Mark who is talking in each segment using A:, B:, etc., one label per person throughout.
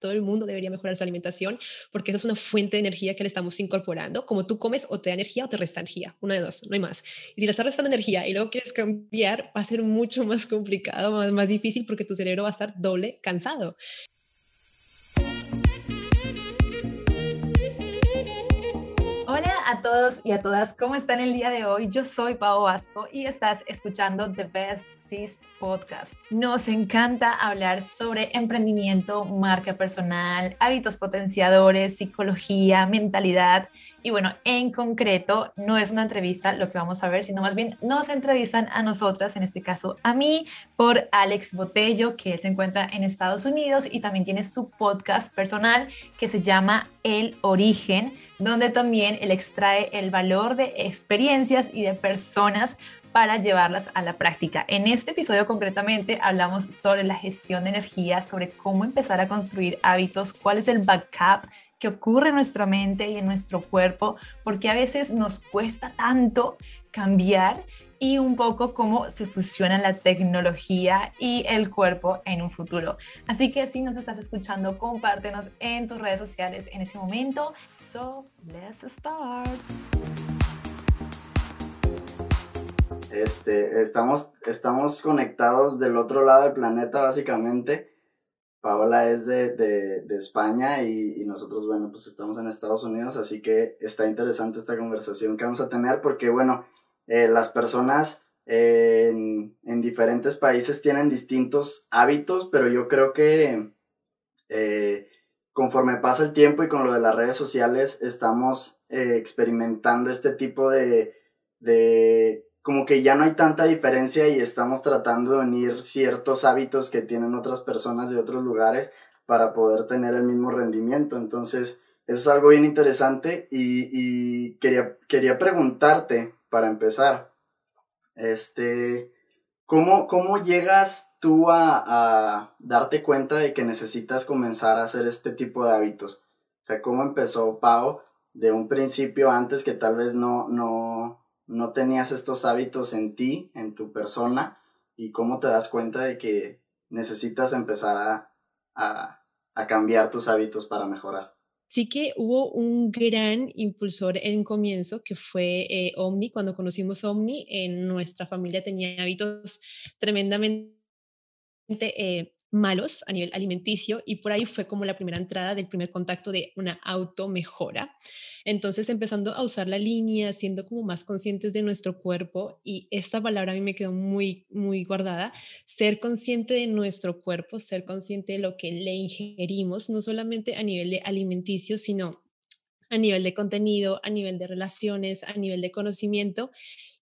A: todo el mundo debería mejorar su alimentación porque eso es una fuente de energía que le estamos incorporando. Como tú comes o te da energía o te resta energía, una de dos, no hay más. Y si le estás restando energía y luego quieres cambiar, va a ser mucho más complicado, más, más difícil porque tu cerebro va a estar doble cansado.
B: Hola a todos y a todas, ¿cómo están el día de hoy? Yo soy Pau Vasco y estás escuchando The Best Sis Podcast. Nos encanta hablar sobre emprendimiento, marca personal, hábitos potenciadores, psicología, mentalidad y bueno, en concreto, no es una entrevista lo que vamos a ver, sino más bien nos entrevistan a nosotras, en este caso a mí, por Alex Botello, que se encuentra en Estados Unidos y también tiene su podcast personal que se llama El Origen, donde también él extrae el valor de experiencias y de personas para llevarlas a la práctica. En este episodio concretamente hablamos sobre la gestión de energía, sobre cómo empezar a construir hábitos, cuál es el backup que ocurre en nuestra mente y en nuestro cuerpo, porque a veces nos cuesta tanto cambiar y un poco cómo se fusiona la tecnología y el cuerpo en un futuro. Así que si nos estás escuchando, compártenos en tus redes sociales en ese momento. So, let's start.
C: Este, estamos, estamos conectados del otro lado del planeta, básicamente. Paola es de, de, de España y, nosotros, bueno, pues estamos en Estados Unidos, así que está interesante esta conversación que vamos a tener porque, bueno, eh, las personas en, en, diferentes países tienen distintos hábitos, pero yo creo que eh, conforme pasa el tiempo y con lo de las redes sociales, estamos eh, experimentando este tipo de, de como que ya no hay tanta diferencia y estamos tratando de unir ciertos hábitos que tienen otras personas de otros lugares para poder tener el mismo rendimiento. Entonces, es algo bien interesante y, y quería, quería preguntarte, para empezar, este, ¿cómo, cómo llegas tú a, a darte cuenta de que necesitas comenzar a hacer este tipo de hábitos? O sea, ¿cómo empezó Pau de un principio antes que tal vez no, no, no tenías estos hábitos en ti, en tu persona, y cómo te das cuenta de que necesitas empezar a, a, cambiar tus hábitos para mejorar.
A: Sí que hubo un gran impulsor en comienzo que fue eh, Omni. Cuando conocimos Omni, en nuestra familia tenía hábitos tremendamente eh, malos a nivel alimenticio y por ahí fue como la primera entrada del primer contacto de una auto mejora. Entonces empezando a usar la línea, siendo como más conscientes de nuestro cuerpo y esta palabra a mí me quedó muy, muy guardada, ser consciente de nuestro cuerpo, ser consciente de lo que le ingerimos, no solamente a nivel de alimenticio, sino a nivel de contenido, a nivel de relaciones, a nivel de conocimiento.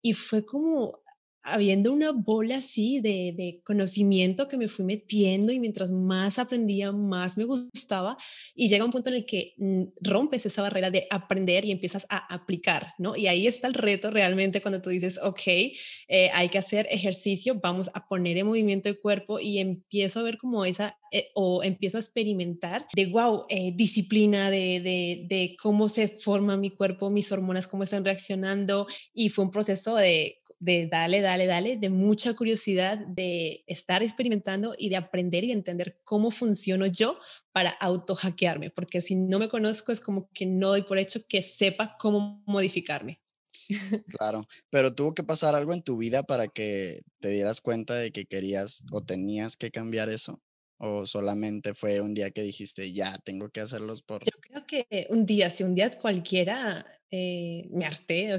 A: Y fue como habiendo una bola así de, de, conocimiento que me fui metiendo y mientras más aprendía, más me gustaba y llega un punto en el que mm, rompes esa barrera de aprender y empiezas a aplicar, ¿no? Y ahí está el reto realmente cuando tú dices, ok, eh, hay que hacer ejercicio, vamos a poner en movimiento el cuerpo y empiezo a ver como esa, eh, o empiezo a experimentar de, wow, eh, disciplina, de, de, de cómo se forma mi cuerpo, mis hormonas, cómo están reaccionando y fue un proceso de de dale, dale, dale, de mucha curiosidad, de estar experimentando y de aprender y entender cómo funciono yo para auto hackearme, porque si no me conozco es como que no doy por hecho que sepa cómo modificarme.
C: Claro, pero tuvo que pasar algo en tu vida para que te dieras cuenta de que querías o tenías que cambiar eso. ¿O solamente fue un día que dijiste, ya, tengo que hacerlos por...
A: Yo creo que un día, si un día cualquiera eh, me harté, o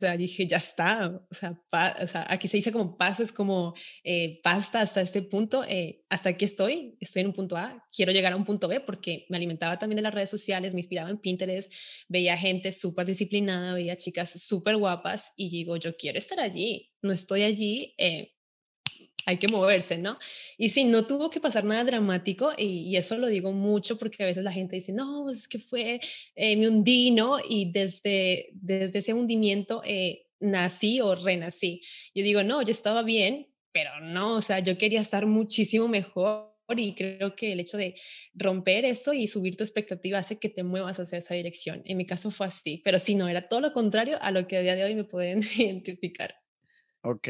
A: o sea, dije, ya está, o sea, o sea, aquí se dice como paso, es como eh, basta hasta este punto, eh, hasta aquí estoy, estoy en un punto A, quiero llegar a un punto B porque me alimentaba también de las redes sociales, me inspiraba en Pinterest, veía gente súper disciplinada, veía chicas súper guapas y digo, yo quiero estar allí, no estoy allí, eh, hay que moverse, ¿no? Y sí, no tuvo que pasar nada dramático y, eso lo digo mucho porque a veces la gente dice, no, es que fue, eh, me hundí, ¿no? Y desde, desde ese hundimiento eh, nací o renací. Yo digo, no, yo estaba bien, pero no, o sea, yo quería estar muchísimo mejor y creo que el hecho de romper eso y subir tu expectativa hace que te muevas hacia esa dirección. En mi caso fue así, pero sí, no, era todo lo contrario a lo que a día de hoy me pueden identificar.
C: Ok,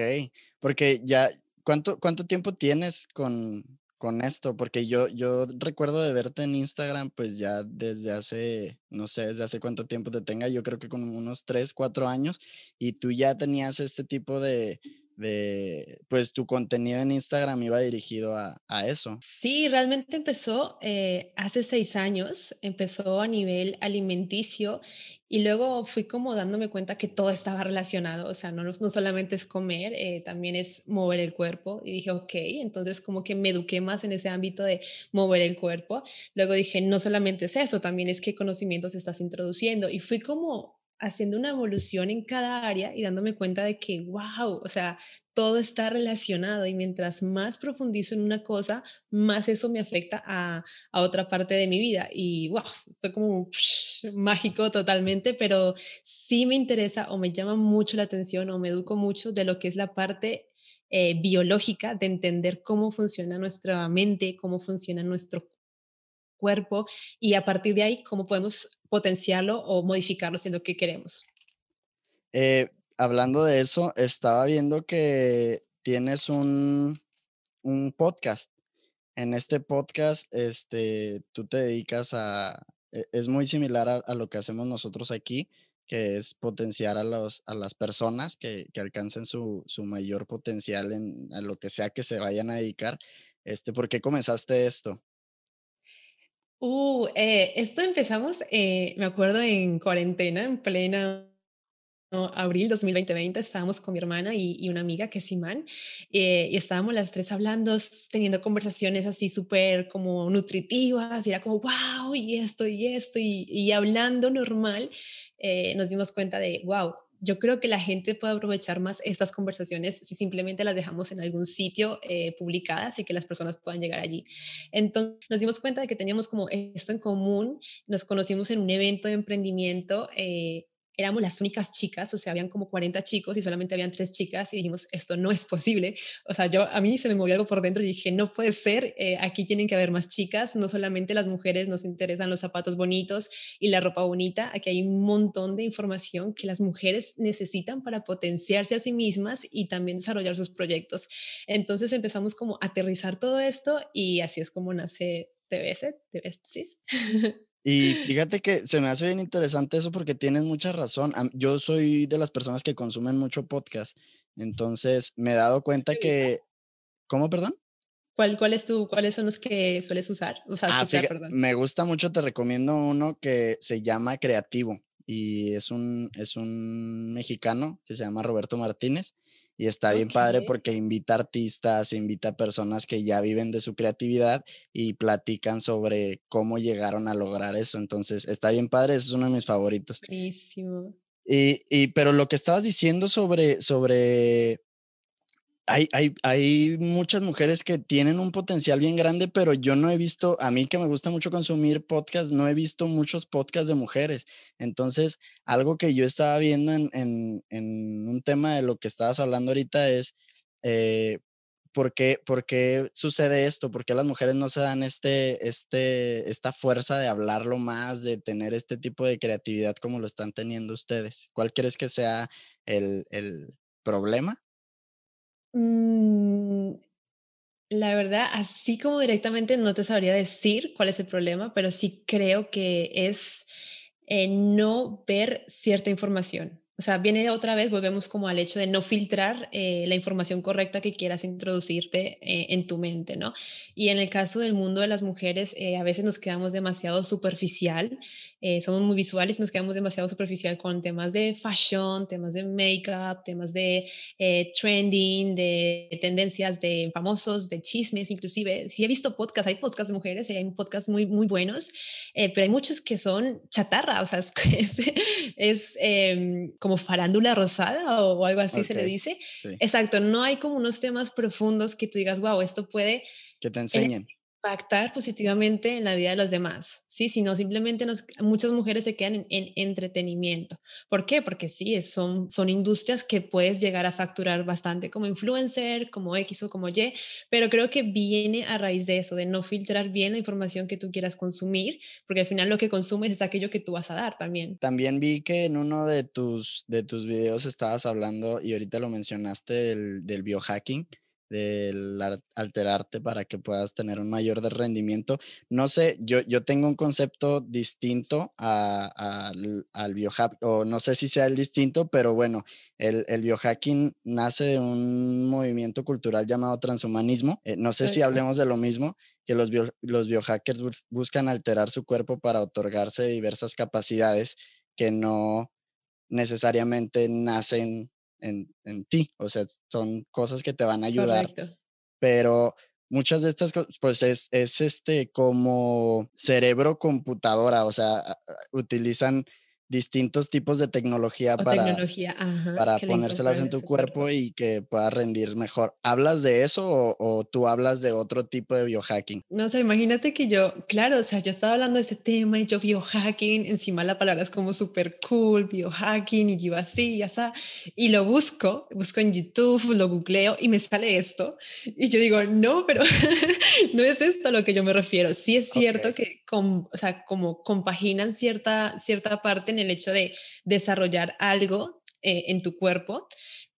C: porque ya, ¿Cuánto, ¿Cuánto tiempo tienes con, con esto, porque yo, yo recuerdo de verte en Instagram, pues ya desde hace, no sé, desde hace cuánto tiempo te tenga, yo creo que con unos 3, 4 años, y tú ya tenías este tipo de, de, pues tu contenido en Instagram iba dirigido a, eso.
A: Sí, realmente empezó eh, hace seis años, empezó a nivel alimenticio y luego fui como dándome cuenta que todo estaba relacionado, o sea, no, no solamente es comer, eh, también es mover el cuerpo y dije, ok, entonces como que me eduqué más en ese ámbito de mover el cuerpo. Luego dije, no solamente es eso, también es qué conocimientos estás introduciendo y fui como haciendo una evolución en cada área y dándome cuenta de que, wow, o sea, todo está relacionado y mientras más profundizo en una cosa, más eso me afecta a, otra parte de mi vida. Y wow, fue como mágico totalmente, pero sí me interesa o me llama mucho la atención o me educo mucho de lo que es la parte eh, biológica de entender cómo funciona nuestra mente, cómo funciona nuestro cuerpo y a partir de ahí cómo podemos potenciarlo o modificarlo si lo que queremos.
C: Eh, hablando de eso, estaba viendo que tienes un, un podcast. En este podcast, este, tú te dedicas a, e, es muy similar a, lo que hacemos nosotros aquí, que es potenciar a, los, a las personas que, que alcancen su, su, mayor potencial en lo que sea que se vayan a dedicar. Este, ¿Por qué comenzaste esto?
A: Uh, eh, esto empezamos, eh, me acuerdo en cuarentena, en plena abril 2020, estábamos con mi hermana y, una amiga que es Imán, eh, y estábamos las tres hablando, teniendo conversaciones así súper como nutritivas, y era como, wow, y esto, y esto, y, y hablando normal, nos dimos cuenta de, wow, yo creo que la gente puede aprovechar más estas conversaciones si simplemente las dejamos en algún sitio eh, publicadas y que las personas puedan llegar allí. Entonces nos dimos cuenta de que teníamos como esto en común, nos conocimos en un evento de emprendimiento eh, éramos las únicas chicas, o sea, habían como 40 chicos y solamente habían tres chicas y dijimos, esto no es posible. O sea, yo a mí se me movió algo por dentro y dije, no puede ser, eh, aquí tienen que haber más chicas, no solamente las mujeres nos interesan los zapatos bonitos y la ropa bonita, aquí hay un montón de información que las mujeres necesitan para potenciarse a sí mismas y también desarrollar sus proyectos. Entonces empezamos como a aterrizar todo esto y así es como nace TBS, TBS,
C: Y fíjate que se me hace bien interesante eso porque tienes mucha razón. Yo soy de las personas que consumen mucho podcast, entonces me he dado cuenta que... ¿Cómo, perdón?
A: ¿Cuál, cuál es tu, ¿Cuáles son los que sueles usar? O sea,
C: ah, perdón. Me gusta mucho, te recomiendo uno que se llama Creativo y es un, es un mexicano que se llama Roberto Martínez y está bien padre porque invita artistas, invita personas que ya viven de su creatividad y platican sobre cómo llegaron a lograr eso. Entonces, está bien padre, eso es uno de mis favoritos.
A: Buenísimo.
C: Y, y pero lo que estabas diciendo sobre, sobre hay, hay, hay, muchas mujeres que tienen un potencial bien grande, pero yo no he visto, a mí que me gusta mucho consumir podcasts, no he visto muchos podcasts de mujeres. Entonces, algo que yo estaba viendo en, en, en un tema de lo que estabas hablando ahorita es, eh, ¿por, qué, ¿por, qué, sucede esto? ¿Por qué las mujeres no se dan este, este, esta fuerza de hablarlo más, de tener este tipo de creatividad como lo están teniendo ustedes? ¿Cuál crees que sea el, el problema?
A: Mm, la verdad, así como directamente no te sabría decir cuál es el problema, pero sí creo que es eh, no ver cierta información. O sea, viene otra vez, volvemos como al hecho de no filtrar eh, la información correcta que quieras introducirte eh, en tu mente, ¿no? Y en el caso del mundo de las mujeres, eh, a veces nos quedamos demasiado superficial, somos muy visuales, nos quedamos demasiado superficial con temas de fashion, temas de makeup, temas de trending, de tendencias de famosos, de chismes, inclusive. Sí he visto podcasts, hay podcasts de mujeres, hay podcasts muy, muy buenos, pero hay muchos que son chatarra, o sea, es, es, em, como como farándula rosada o, algo así se le dice. Exacto, no hay como unos temas profundos que tú digas, wow, esto puede...
C: Que te enseñen
A: impactar positivamente en la vida de los demás, ¿sí? Sino simplemente nos, muchas mujeres se quedan en, entretenimiento. ¿Por qué? Porque sí, son, son industrias que puedes llegar a facturar bastante como influencer, como X o como Y, pero creo que viene a raíz de eso, de no filtrar bien la información que tú quieras consumir, porque al final lo que consumes es aquello que tú vas a dar también.
C: También vi que en uno de tus, de tus videos estabas hablando, y ahorita lo mencionaste, del, del biohacking del alterarte para que puedas tener un mayor rendimiento. No sé, yo, yo tengo un concepto distinto al, al biohacking, o no sé si sea el distinto, pero bueno, el, el biohacking nace de un movimiento cultural llamado transhumanismo. Eh, no sé si hablemos de lo mismo, que los, los biohackers buscan alterar su cuerpo para otorgarse diversas capacidades que no necesariamente nacen en, en, ti, o sea, son cosas que te van a ayudar. Pero muchas de estas cosas, pues es, es este como cerebro computadora, o sea, utilizan distintos tipos de tecnología para, para ponérselas en tu cuerpo, y que pueda rendir mejor. ¿Hablas de eso o, tú hablas de otro tipo de biohacking?
A: No sé, imagínate que yo, claro, o sea, yo estaba hablando de ese tema y yo biohacking, encima la palabra es como súper cool, biohacking, y yo así, ya está, y lo busco, busco en YouTube, lo googleo y me sale esto, y yo digo, no, pero no es esto a lo que yo me refiero. Sí es cierto que, o sea, como compaginan cierta, cierta parte en el hecho de desarrollar algo eh, en tu cuerpo,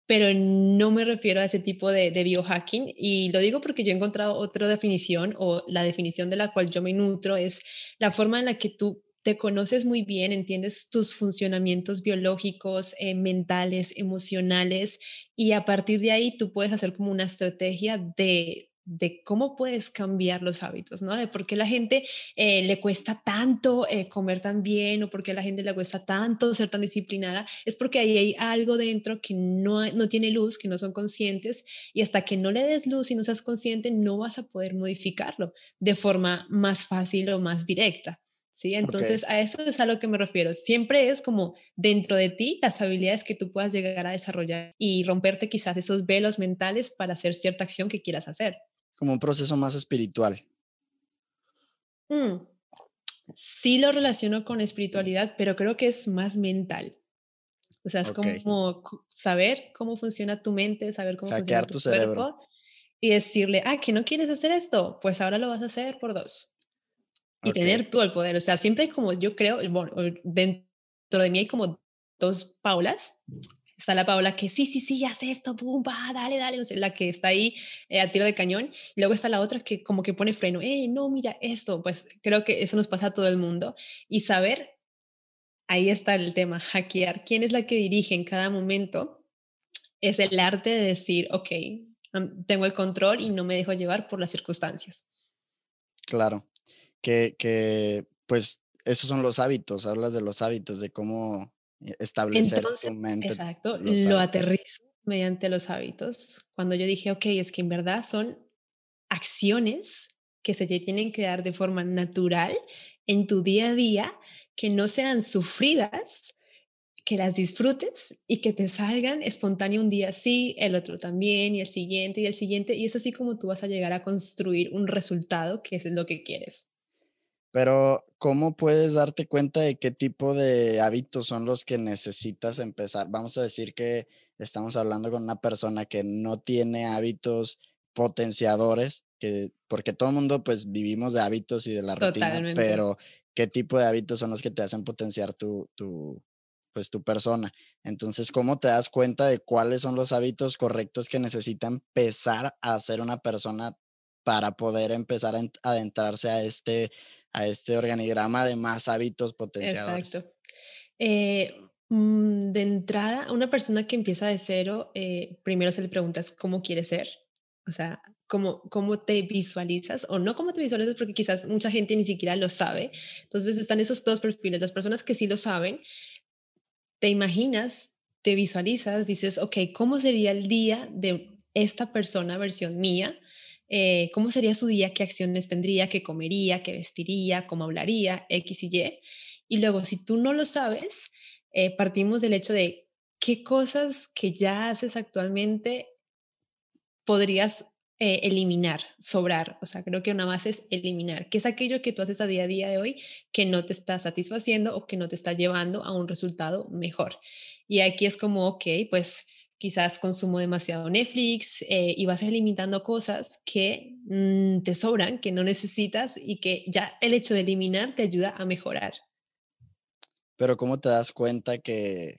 A: pero no me refiero a ese tipo de, biohacking. Y lo digo porque yo he encontrado otra definición o la definición de la cual yo me nutro es la forma en la que tú te conoces muy bien, entiendes tus funcionamientos biológicos, eh, mentales, emocionales y a partir de ahí tú puedes hacer como una estrategia de de cómo puedes cambiar los hábitos, ¿no? De por qué la gente eh, le cuesta tanto eh, comer tan bien o por qué a la gente le cuesta tanto ser tan disciplinada, es porque ahí hay algo dentro que no, no tiene luz, que no son conscientes y hasta que no le des luz y no seas consciente no vas a poder modificarlo de forma más fácil o más directa. ¿Sí? Entonces, a eso es a lo que me refiero. Siempre es como dentro de ti las habilidades que tú puedas llegar a desarrollar y romperte quizás esos velos mentales para hacer cierta acción que quieras hacer
C: como un proceso más espiritual.
A: Mm. Sí lo relaciono con espiritualidad, pero creo que es más mental. O sea, es como saber cómo funciona tu mente, saber cómo funciona tu, cerebro y decirle, ah, que no quieres hacer esto, pues ahora lo vas a hacer por dos. Y tener todo el poder. O sea, siempre hay como, yo creo, bueno, dentro de mí hay como dos Paulas está la Paola que sí, sí, sí, hace esto, pum, va, dale, dale, la que está ahí eh, a tiro de cañón, y luego está la otra que como que pone freno, eh, no, mira esto, pues creo que eso nos pasa a todo el mundo, y saber, ahí está el tema, hackear, quién es la que dirige en cada momento, es el arte de decir, ok, tengo el control y no me dejo llevar por las circunstancias.
C: Claro, que, que pues esos son los hábitos, hablas de los hábitos, de cómo e, establecer tu mente.
A: Exacto, lo aterrizo mediante los hábitos. Cuando yo dije, ok, es que en verdad son acciones que se te tienen que dar de forma natural en tu día a día, que no sean sufridas, que las disfrutes y que te salgan espontáneo un día sí, el otro también, y el siguiente, y el siguiente, y es así como tú vas a llegar a construir un resultado que es lo que quieres.
C: Pero, ¿cómo puedes darte cuenta de qué tipo de hábitos son los que necesitas empezar? Vamos a decir que estamos hablando con una persona que no tiene hábitos potenciadores, que, porque todo el mundo pues vivimos de hábitos y de la rutina, pero ¿qué tipo de hábitos son los que te hacen potenciar tu, tu, pues, tu persona? Entonces, ¿cómo te das cuenta de cuáles son los hábitos correctos que necesita empezar a ser una persona para poder empezar a adentrarse a este a este organigrama de más hábitos potenciadores. Exacto.
A: Eh, mm, de entrada, una persona que empieza de cero, eh, primero se le preguntas cómo quiere ser, o sea, cómo, cómo te visualizas o no cómo te visualizas, porque quizás mucha gente ni siquiera lo sabe. Entonces están esos dos perfiles, las personas que sí lo saben, te imaginas, te visualizas, dices, ok, ¿cómo sería el día de esta persona, versión mía? Eh, cómo sería su día, qué acciones tendría, qué comería, qué vestiría, cómo hablaría, X y Y. Y luego, si tú no lo sabes, eh, partimos del hecho de qué cosas que ya haces actualmente podrías eh, eliminar, sobrar. O sea, creo que una base es eliminar, ¿Qué es aquello que tú haces a día a día de hoy que no te está satisfaciendo o que no te está llevando a un resultado mejor. Y aquí es como, ok, pues quizás consumo demasiado Netflix eh, y vas eliminando cosas que mm, te sobran, que no necesitas y que ya el hecho de eliminar te ayuda a mejorar.
C: Pero ¿cómo te das cuenta que,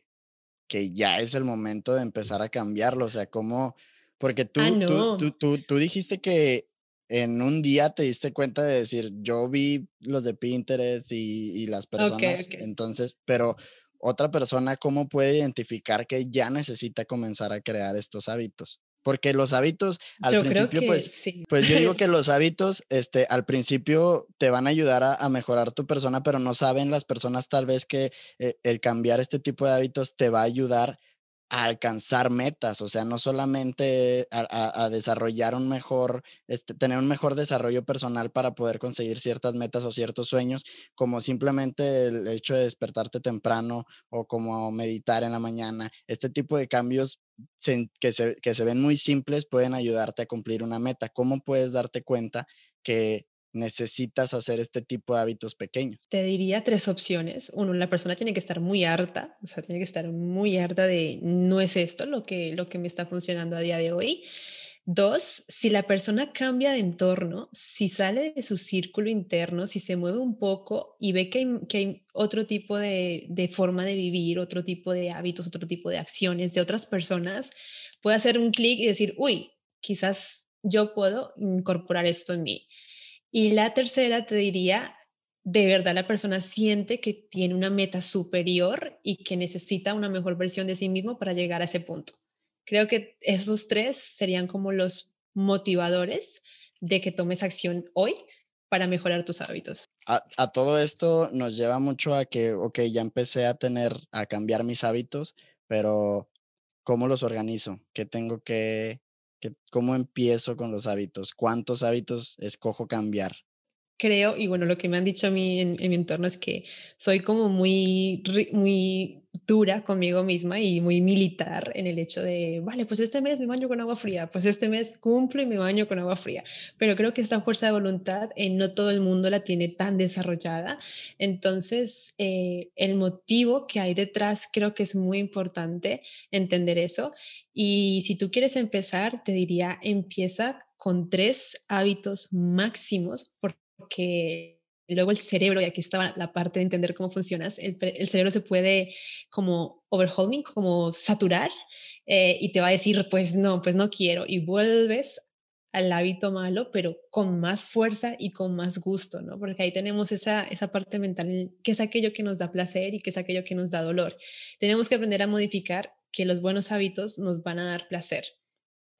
C: que ya es el momento de empezar a cambiarlo? O sea, ¿cómo, Porque tú,
A: ah,
C: tú, tú, tú, dijiste que en un día te diste cuenta de decir, yo vi los de Pinterest y, y las personas, entonces, pero otra persona, ¿cómo puede identificar que ya necesita comenzar a crear estos hábitos? Porque los hábitos al principio, pues, pues yo digo que los hábitos, este, al principio te van a ayudar a, mejorar tu persona, pero no saben las personas tal vez que eh, el cambiar este tipo de hábitos te va a ayudar a alcanzar metas, o sea, no solamente a, desarrollar un mejor, este, tener un mejor desarrollo personal para poder conseguir ciertas metas o ciertos sueños, como simplemente el hecho de despertarte temprano o como meditar en la mañana. Este tipo de cambios que, se, que se ven muy simples pueden ayudarte a cumplir una meta. ¿Cómo puedes darte cuenta que necesitas hacer este tipo de hábitos pequeños?
A: Te diría tres opciones. Uno, la persona tiene que estar muy harta, o sea, tiene que estar muy harta de no es esto lo que, lo que me está funcionando a día de hoy. Dos, si la persona cambia de entorno, si sale de su círculo interno, si se mueve un poco y ve que hay, que hay otro tipo de, de, forma de vivir, otro tipo de hábitos, otro tipo de acciones de otras personas, puede hacer un clic y decir, uy, quizás yo puedo incorporar esto en mí. Y la tercera te diría, de verdad la persona siente que tiene una meta superior y que necesita una mejor versión de sí mismo para llegar a ese punto. Creo que esos tres serían como los motivadores de que tomes acción hoy para mejorar tus hábitos.
C: A, todo esto nos lleva mucho a que, ok, ya empecé a tener, a cambiar mis hábitos, pero ¿cómo los organizo? ¿Qué tengo que ¿Cómo empiezo con los hábitos? ¿Cuántos hábitos escojo cambiar?
A: Creo, y bueno, lo que me han dicho a mí en, en mi entorno es que soy como muy, muy dura conmigo misma y muy militar en el hecho de, vale, pues este mes me baño con agua fría, pues este mes cumplo y me baño con agua fría. Pero creo que esta fuerza de voluntad eh, no todo el mundo la tiene tan desarrollada. Entonces, eh, el motivo que hay detrás creo que es muy importante entender eso. Y si tú quieres empezar, te diría, empieza con tres hábitos máximos porque luego el cerebro, y aquí estaba la parte de entender cómo funcionas, el, cerebro se puede como overwhelming, como saturar, eh, y te va a decir, pues no, pues no quiero, y vuelves al hábito malo, pero con más fuerza y con más gusto, ¿no? Porque ahí tenemos esa, esa parte mental, que es aquello que nos da placer y que es aquello que nos da dolor. Tenemos que aprender a modificar que los buenos hábitos nos van a dar placer.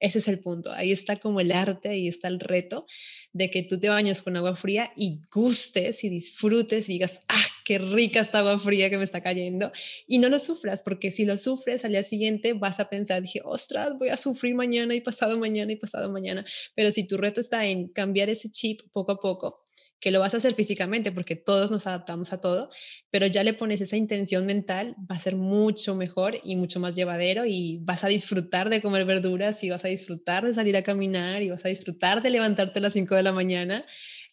A: Ese es el punto. Ahí está como el arte, ahí está el reto de que tú te bañes con agua fría y gustes y disfrutes y digas, ah, qué rica esta agua fría que me está cayendo. Y no lo sufras, porque si lo sufres al día siguiente vas a pensar, dije, ostras, voy a sufrir mañana y pasado mañana y pasado mañana. Pero si tu reto está en cambiar ese chip poco a poco, que lo vas a hacer físicamente porque todos nos adaptamos a todo, pero ya le pones esa intención mental, va a ser mucho mejor y mucho más llevadero y vas a disfrutar de comer verduras y vas a disfrutar de salir a caminar y vas a disfrutar de levantarte a las 5 de la mañana,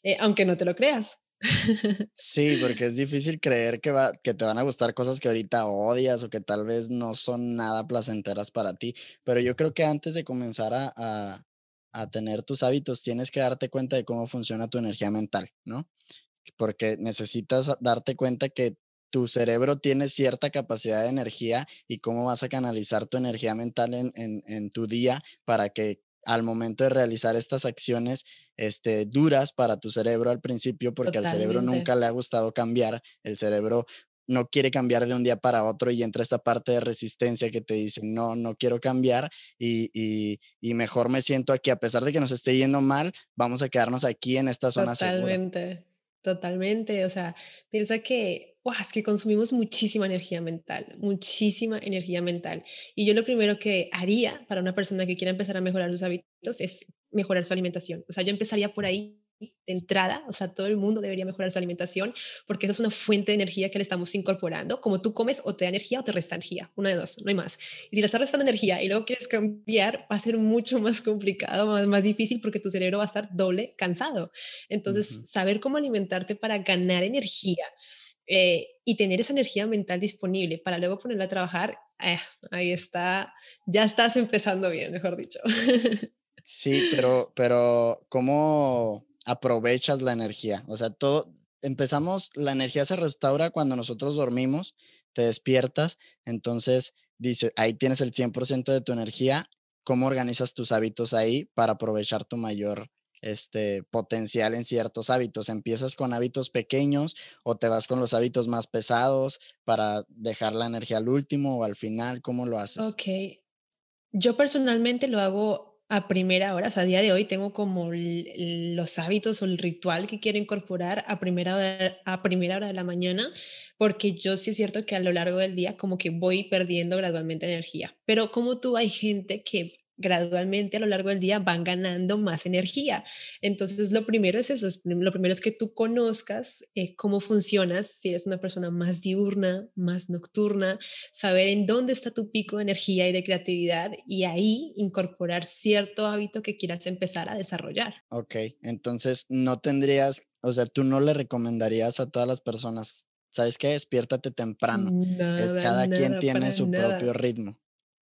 A: eh, aunque no te lo creas.
C: Sí, porque es difícil creer que, va, que te van a gustar cosas que ahorita odias o que tal vez no son nada placenteras para ti, pero yo creo que antes de comenzar a, a tener tus hábitos, tienes que darte cuenta de cómo funciona tu energía mental, ¿no? Porque necesitas darte cuenta que tu cerebro tiene cierta capacidad de energía y cómo vas a canalizar tu energía mental en, en, tu día para que al momento de realizar estas acciones este, duras para tu cerebro al principio, porque al cerebro nunca le ha gustado cambiar, el cerebro no quiere cambiar de un día para otro y entra esta parte de resistencia que te dice, no, no quiero cambiar y, mejor me siento aquí, a pesar de que nos esté yendo mal, vamos a quedarnos aquí en esta zona
A: totalmente, Totalmente, o sea, piensa que, es que consumimos muchísima energía mental, muchísima energía mental. Y yo lo primero que haría para una persona que quiera empezar a mejorar sus hábitos es mejorar su alimentación. O sea, yo empezaría por ahí de entrada, o sea, todo el mundo debería mejorar su alimentación porque eso es una fuente de energía que le estamos incorporando. Como tú comes, o te da energía o te resta energía, una de dos, no hay más. Y si le estás restando energía y luego quieres cambiar, va a ser mucho más complicado, más, más difícil porque tu cerebro va a estar doble cansado. Entonces, saber cómo alimentarte para ganar energía eh, y tener esa energía mental disponible para luego ponerla a trabajar, eh, ahí está, ya estás empezando bien, mejor dicho.
C: Sí, pero, pero ¿cómo, aprovechas la energía. O sea, todo, empezamos, la energía se restaura cuando nosotros dormimos, te despiertas, entonces dice, ahí tienes el 100% de tu energía cómo organizas tus hábitos ahí para aprovechar tu mayor este, potencial en ciertos hábitos. ¿Empiezas con hábitos pequeños o te vas con los hábitos más pesados para dejar la energía al último o al final? ¿Cómo lo haces?
A: Ok. Yo personalmente lo hago a primera hora, o sea, a día de hoy tengo como los hábitos o el ritual que quiero incorporar a primera, hora, a primera hora de la mañana, porque yo sí es cierto que a lo largo del día como que voy perdiendo gradualmente energía, pero como tú hay gente que gradualmente a lo largo del día van ganando más energía. Entonces, lo primero es eso, lo primero es que tú conozcas eh, cómo funcionas, si eres una persona más diurna, más nocturna, saber en dónde está tu pico de energía y de creatividad y ahí incorporar cierto hábito que quieras empezar a desarrollar.
C: Ok, entonces no tendrías, o sea, tú no le recomendarías a todas las personas, ¿sabes qué? Despiértate temprano. es cada quien tiene su propio ritmo.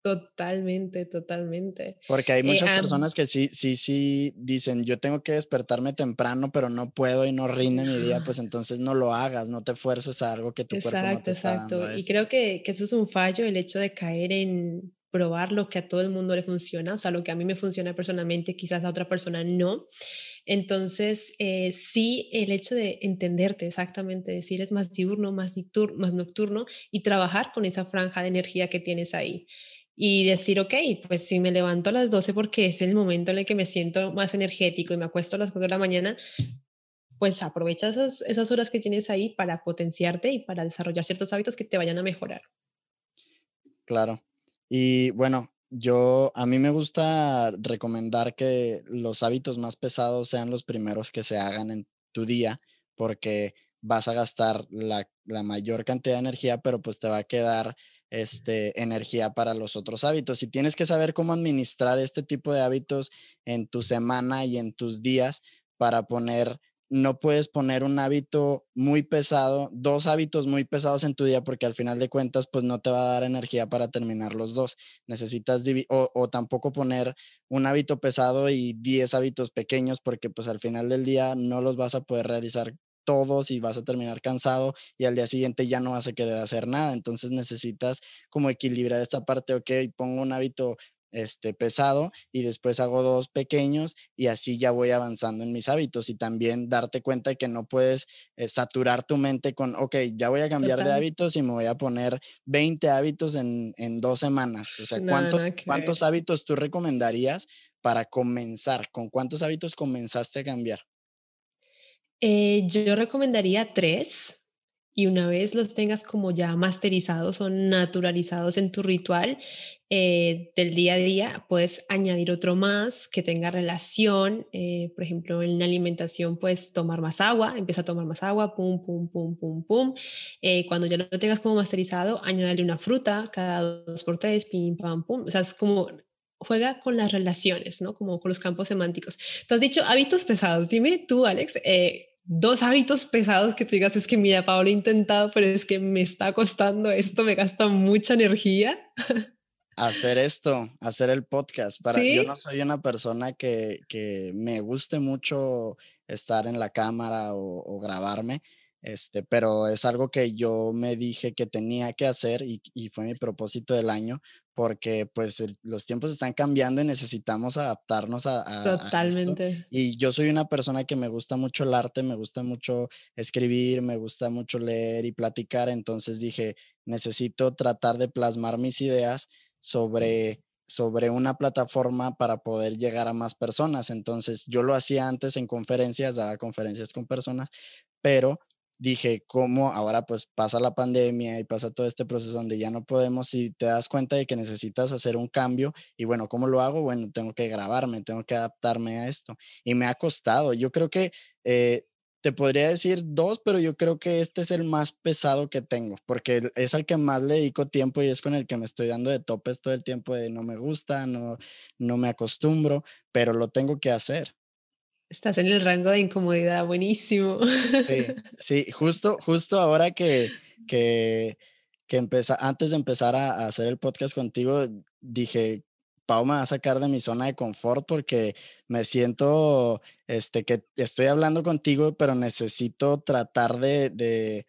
A: Totalmente, totalmente.
C: Porque hay eh, muchas personas que sí, sí, sí dicen, yo tengo que despertarme temprano, pero no puedo y no rinde mi día, pues entonces no lo hagas, no te fuerces a algo que tu cuerpo no te está Exacto,
A: exacto. Y creo que, que eso es un fallo, el hecho de caer en probar lo que a todo el mundo le funciona, o sea, lo que a mí me funciona personalmente, quizás a otra persona no. Entonces, eh, sí, el hecho de entenderte exactamente, decir es más diurno, más, más nocturno y trabajar con esa franja de energía que tienes ahí y decir, ok, pues si me levanto a las 12 porque es el momento en el que me siento más energético y me acuesto a las 4 de la mañana, pues aprovecha esas, horas que tienes ahí para potenciarte y para desarrollar ciertos hábitos que te vayan a mejorar.
C: Claro. Y bueno, yo, a mí me gusta recomendar que los hábitos más pesados sean los primeros que se hagan en tu día, porque vas a gastar la mayor cantidad de energía, pero pues te va a quedar este, energía para los otros hábitos. Y tienes que saber cómo administrar este tipo de hábitos en tu semana y en tus días para poner, no puedes poner un hábito muy pesado, dos hábitos muy pesados en tu día porque al final de cuentas pues no te va a dar energía para terminar los dos. Necesitas o, o tampoco poner un hábito pesado y 10 hábitos pequeños porque pues al final del día no los vas a poder realizar todos y vas a terminar cansado y al día siguiente ya no vas a querer hacer nada. Entonces necesitas como equilibrar esta parte, ok, pongo un hábito este pesado y después hago dos pequeños y así ya voy avanzando en mis hábitos y también darte cuenta de que no puedes eh, saturar tu mente con, ok, ya voy a cambiar de hábitos y me voy a poner 20 hábitos en, en dos semanas. O sea, ¿cuántos, ¿cuántos hábitos tú recomendarías para comenzar? ¿Con cuántos hábitos comenzaste a cambiar?
A: Eh, yo recomendaría tres y una vez los tengas como ya masterizados o naturalizados en tu ritual eh, del día a día, puedes añadir otro más que tenga relación. Eh, por ejemplo, en la alimentación puedes tomar más agua, empieza a tomar más agua, pum, pum, pum, pum, pum. cuando ya lo tengas como masterizado, añadirle una fruta cada dos por tres, pim, pam, pum. O sea, es como juega con las relaciones, ¿no? Como con los campos semánticos. Tú has dicho hábitos pesados. Dime tú, Alex, eh, dos hábitos pesados que tú digas, es que mira, Paola, he intentado, pero es que me está costando esto, me gasta mucha energía.
C: Hacer esto, hacer el podcast. Para, Yo no soy una persona que, que, me guste mucho estar en la cámara o, o grabarme. Este, pero es algo que yo me dije que tenía que hacer y, y fue mi propósito del año porque pues los tiempos están cambiando y necesitamos adaptarnos a,
A: Totalmente.
C: y yo soy una persona que me gusta mucho el arte, me gusta mucho escribir, me gusta mucho leer y platicar, entonces dije, necesito tratar de plasmar mis ideas sobre sobre una plataforma para poder llegar a más personas. Entonces, yo lo hacía antes en conferencias, daba conferencias con personas, pero dije, ¿cómo ahora pues pasa la pandemia y pasa todo este proceso donde ya no podemos y te das cuenta de que necesitas hacer un cambio y bueno, ¿cómo lo hago? Bueno, tengo que grabarme, tengo que adaptarme a esto y me ha costado. Yo creo que eh, te podría decir dos, pero yo creo que este es el más pesado que tengo porque es al que más le dedico tiempo y es con el que me estoy dando de topes todo el tiempo de no me gusta, no, no me acostumbro, pero lo tengo que hacer.
A: Estás en el rango de incomodidad, buenísimo.
C: Sí, sí, justo, justo ahora que, que, que antes de empezar a, hacer el podcast contigo, dije, Pau me va a sacar de mi zona de confort porque me siento, este, que estoy hablando contigo, pero necesito tratar de, de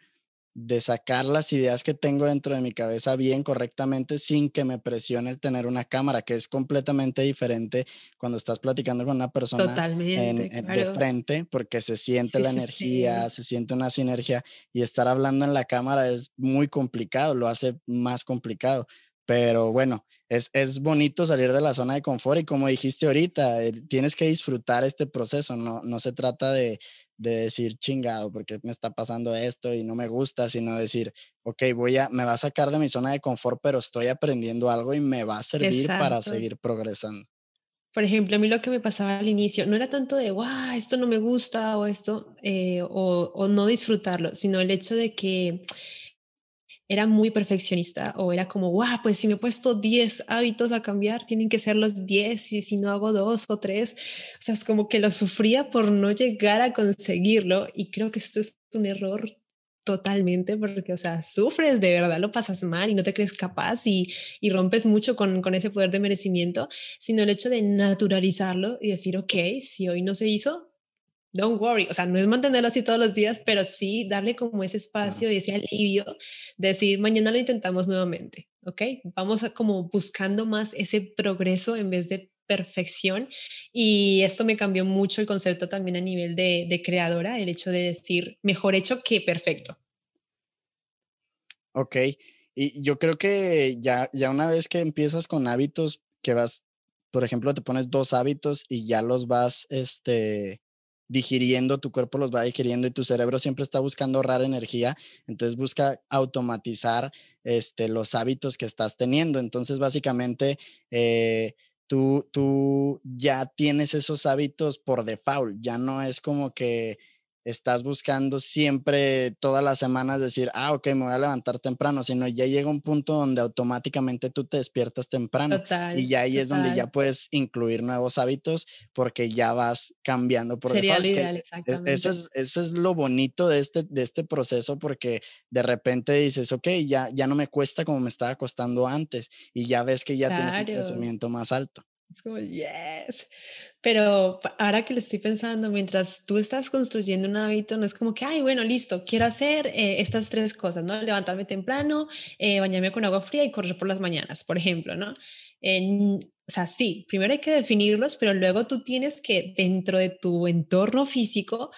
C: de sacar las ideas que tengo dentro de mi cabeza bien correctamente sin que me presione el tener una cámara, que es completamente diferente cuando estás platicando con una persona de frente, porque se siente la energía, se siente una sinergia y estar hablando en la cámara es muy complicado, lo hace más complicado. Pero bueno, es, es bonito salir de la zona de confort y como dijiste ahorita, eh, tienes que disfrutar este proceso, no, no se trata de, de decir chingado, porque me está pasando esto y no me gusta, sino decir, ok, voy a, me va a sacar de mi zona de confort, pero estoy aprendiendo algo y me va a servir para seguir progresando.
A: Por ejemplo, a mí lo que me pasaba al inicio no era tanto de, wow, esto no me gusta o esto, eh, o, o no disfrutarlo, sino el hecho de que era muy perfeccionista o era como, wow, pues si me he puesto 10 hábitos a cambiar, tienen que ser los 10 y si no hago dos o tres, o sea, es como que lo sufría por no llegar a conseguirlo y creo que esto es un error totalmente porque, o sea, sufres de verdad, lo pasas mal y no te crees capaz y, y rompes mucho con, con ese poder de merecimiento, sino el hecho de naturalizarlo y decir, ok, si hoy no se hizo, don't worry, o sea, no es mantenerlo así todos los días, pero sí darle como ese espacio y ese alivio, decir, mañana lo intentamos nuevamente, ¿ok? Vamos a como buscando más ese progreso en vez de perfección y esto me cambió mucho el concepto también a nivel de, de creadora, el hecho de decir mejor hecho que perfecto.
C: Ok, y yo creo que ya, ya una vez que empiezas con hábitos que vas, por ejemplo, te pones dos hábitos y ya los vas, este, digiriendo, tu cuerpo los va digiriendo y tu cerebro siempre está buscando ahorrar energía, entonces busca automatizar este, los hábitos que estás teniendo. Entonces, básicamente, eh, tú, tú ya tienes esos hábitos por default, ya no es como que estás buscando siempre todas las semanas decir, ah, ok, me voy a levantar temprano, sino ya llega un punto donde automáticamente tú te despiertas temprano y ya ahí es donde ya puedes incluir nuevos hábitos porque ya vas cambiando por
A: Sería lo ideal, e,
C: exactamente. Eso es, eso es lo bonito de este, de este proceso porque de repente dices, ok, ya, ya no me cuesta como me estaba costando antes y ya ves que ya tienes un crecimiento más alto.
A: Es como, yes. Pero ahora que lo estoy pensando, mientras tú estás construyendo un hábito, no es como que, ay, bueno, listo, quiero hacer eh, estas tres cosas, ¿no? Levantarme temprano, eh, bañarme con agua fría y correr por las mañanas, por ejemplo, ¿no? o sea, sí, primero hay que definirlos, pero luego tú tienes que, dentro de tu entorno físico,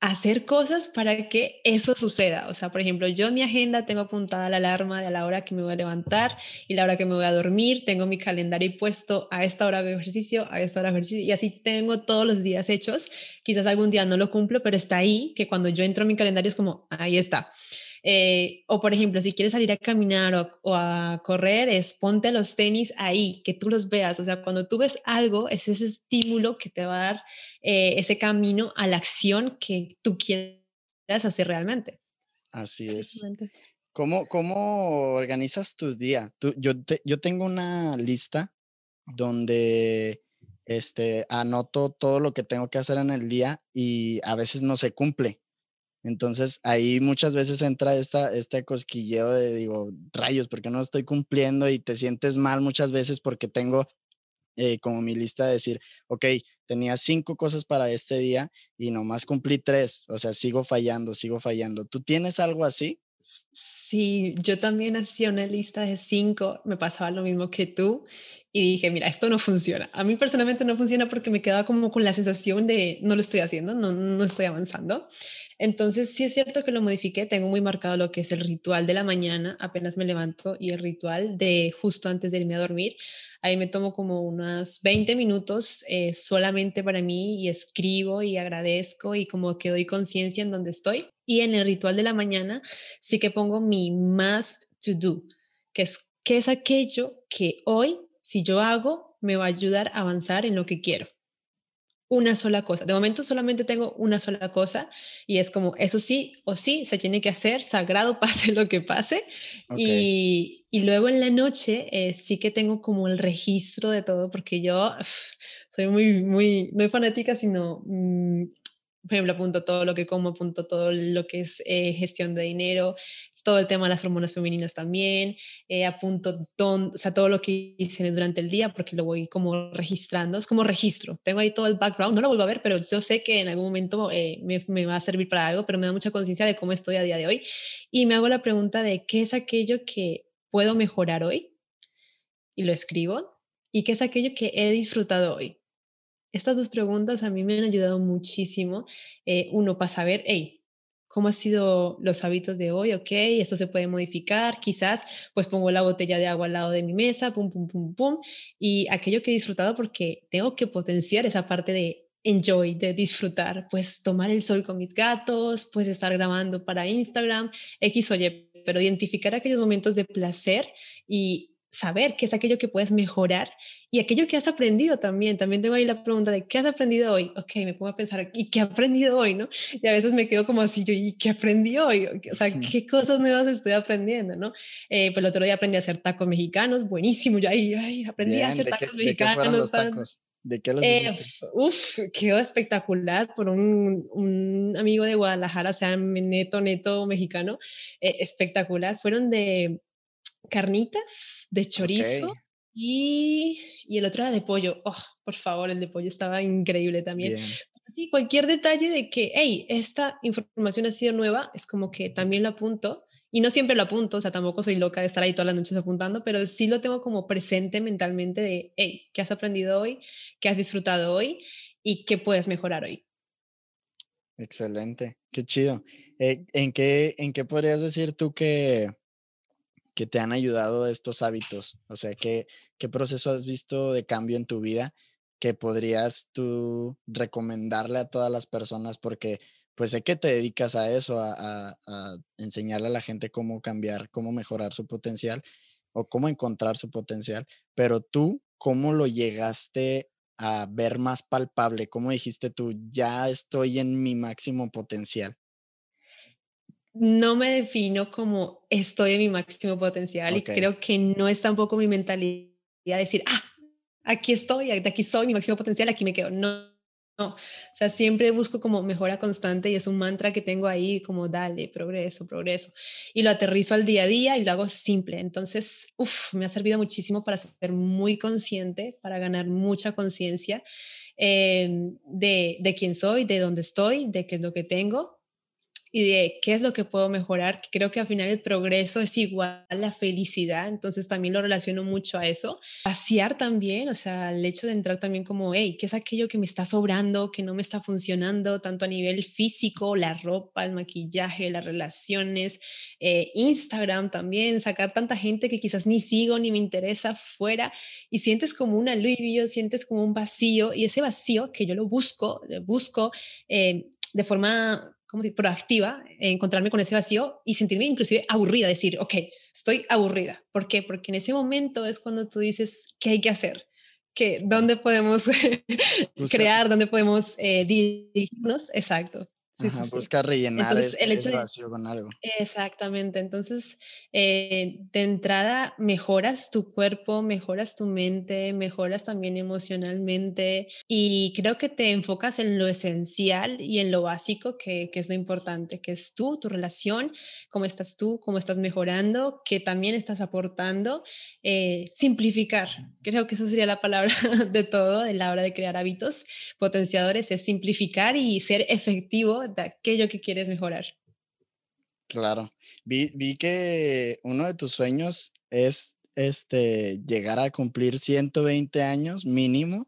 A: hacer cosas para que eso suceda. O sea, por ejemplo, yo en mi agenda tengo apuntada la alarma de la hora que me voy a levantar y la hora que me voy a dormir, tengo mi calendario puesto a esta hora de ejercicio, a esta hora de ejercicio y así tengo todos los días hechos. Quizás algún día no lo cumplo, pero está ahí, que cuando yo entro a mi calendario es como, ahí está. Eh, o por ejemplo, si quieres salir a caminar o, a correr, es ponte los tenis ahí, que tú los veas. O sea, cuando tú ves algo, es ese estímulo que te va a dar eh, ese camino a la acción que tú quieras hacer realmente.
C: Así es. ¿Cómo, ¿Cómo organizas tu día? Tú, yo, yo tengo una lista donde este, anoto todo lo que tengo que hacer en el día y a veces no se cumple. Entonces ahí muchas veces entra esta, este cosquilleo de, digo, rayos, porque no estoy cumpliendo y te sientes mal muchas veces porque tengo eh, como mi lista de decir, ok, tenía cinco cosas para este día y nomás cumplí tres, o sea, sigo fallando, sigo fallando. ¿Tú tienes algo así?
A: Sí, yo también hacía una lista de cinco, me pasaba lo mismo que tú y dije, mira, esto no funciona. A mí personalmente no funciona porque me quedaba como con la sensación de no lo estoy haciendo, no, no estoy avanzando. Entonces, sí es cierto que lo modifiqué, tengo muy marcado lo que es el ritual de la mañana, apenas me levanto, y el ritual de justo antes de irme a dormir. Ahí me tomo como unos 20 minutos eh, solamente para mí y escribo y agradezco y como que doy conciencia en donde estoy. Y en el ritual de la mañana sí que pongo mi must to do, que es, que es aquello que hoy, si yo hago, me va a ayudar a avanzar en lo que quiero una sola cosa. De momento solamente tengo una sola cosa y es como, eso sí o sí, se tiene que hacer, sagrado, pase lo que pase. Y, y, luego en la noche eh, sí que tengo como el registro de todo porque yo soy muy, muy, no fanática, sino... Mm, por ejemplo, apunto todo lo que como, apunto todo lo que es eh, gestión de dinero, todo el tema de las hormonas femeninas también, eh, apunto o sea, todo lo que hice durante el día porque lo voy como registrando, es como registro, tengo ahí todo el background, no lo vuelvo a ver, pero yo sé que en algún momento eh, me, va a servir para algo, pero me da mucha conciencia de cómo estoy a día de hoy. Y me hago la pregunta de qué es aquello que puedo mejorar hoy y lo escribo y qué es aquello que he disfrutado hoy estas dos preguntas a mí me han ayudado muchísimo. Eh, uno, para saber, hey, ¿cómo han sido los hábitos de hoy? Ok, esto se puede modificar. Quizás, pues pongo la botella de agua al lado de mi mesa, pum, pum, pum, pum. Y aquello que he disfrutado porque tengo que potenciar esa parte de enjoy, de disfrutar, pues tomar el sol con mis gatos, pues estar grabando para Instagram, X o Y, pero identificar aquellos momentos de placer y saber qué es aquello que puedes mejorar y aquello que has aprendido también. También tengo ahí la pregunta de qué has aprendido hoy. Ok, me pongo a pensar, ¿y qué he aprendido hoy? ¿no? Y a veces me quedo como así, yo, ¿y qué aprendí hoy? O sea, ¿qué cosas nuevas estoy aprendiendo? ¿no? Eh, pues el otro día aprendí a hacer tacos mexicanos, buenísimo. Yo ahí ay, aprendí a hacer tacos mexicanos.
C: ¿De qué los tacos? ¿De qué los
A: eh, Uf, quedó espectacular por un, un, amigo de Guadalajara, o sea, neto, neto mexicano, eh, espectacular. Fueron de carnitas de chorizo y, y, el otro era de pollo. Oh, por favor, el de pollo estaba increíble también. Sí, cualquier detalle de que, hey, esta información ha sido nueva, es como que también lo apunto. Y no siempre lo apunto, o sea, tampoco soy loca de estar ahí todas las noches apuntando, pero sí lo tengo como presente mentalmente de, hey, ¿qué has aprendido hoy? ¿Qué has disfrutado hoy? ¿Y qué puedes mejorar hoy?
C: Excelente, qué chido. Eh, ¿en, qué, ¿En qué podrías decir tú que, que te han ayudado estos hábitos? O sea, ¿qué, ¿qué proceso has visto de cambio en tu vida que podrías tú recomendarle a todas las personas? Porque pues sé que te dedicas a eso, a, a, enseñarle a la gente cómo cambiar, cómo mejorar su potencial o cómo encontrar su potencial, pero tú, ¿cómo lo llegaste a ver más palpable? ¿Cómo dijiste tú, ya estoy en mi máximo potencial?
A: No me defino como estoy en mi máximo potencial y creo que no es tampoco mi mentalidad decir, ah, aquí estoy, aquí soy mi máximo potencial, aquí me quedo. No, no. O sea, siempre busco como mejora constante y es un mantra que tengo ahí como dale, progreso, progreso. Y lo aterrizo al día a día y lo hago simple. Entonces, uff, me ha servido muchísimo para ser muy consciente, para ganar mucha conciencia eh, de, de quién soy, de dónde estoy, de qué es lo que tengo y de qué es lo que puedo mejorar. Creo que al final el progreso es igual a la felicidad, entonces también lo relaciono mucho a eso. Vaciar también, o sea, el hecho de entrar también como, hey, ¿qué es aquello que me está sobrando, que no me está funcionando, tanto a nivel físico, la ropa, el maquillaje, las relaciones, eh, Instagram también, sacar tanta gente que quizás ni sigo ni me interesa fuera y sientes como un alivio, sientes como un vacío y ese vacío que yo lo busco, busco eh, de forma como si proactiva, encontrarme con ese vacío y sentirme inclusive aburrida, decir, ok, estoy aburrida. ¿Por qué? Porque en ese momento es cuando tú dices, ¿qué hay que hacer? ¿Qué, ¿Dónde podemos crear? ¿Dónde podemos eh, dirigirnos? Exacto
C: busca rellenar el hecho vacío con algo.
A: Exactamente. Entonces, eh, de entrada, mejoras tu cuerpo, mejoras tu mente, mejoras también emocionalmente y creo que te enfocas en lo esencial y en lo básico, que, que es lo importante, que es tú, tu relación, cómo estás tú, cómo estás mejorando, que también estás aportando. Eh, simplificar. Creo que esa sería la palabra de todo de la hora de crear hábitos potenciadores, es simplificar y ser efectivo de aquello que quieres mejorar.
C: Claro. Vi, vi que uno de tus sueños es este, llegar a cumplir 120 años mínimo.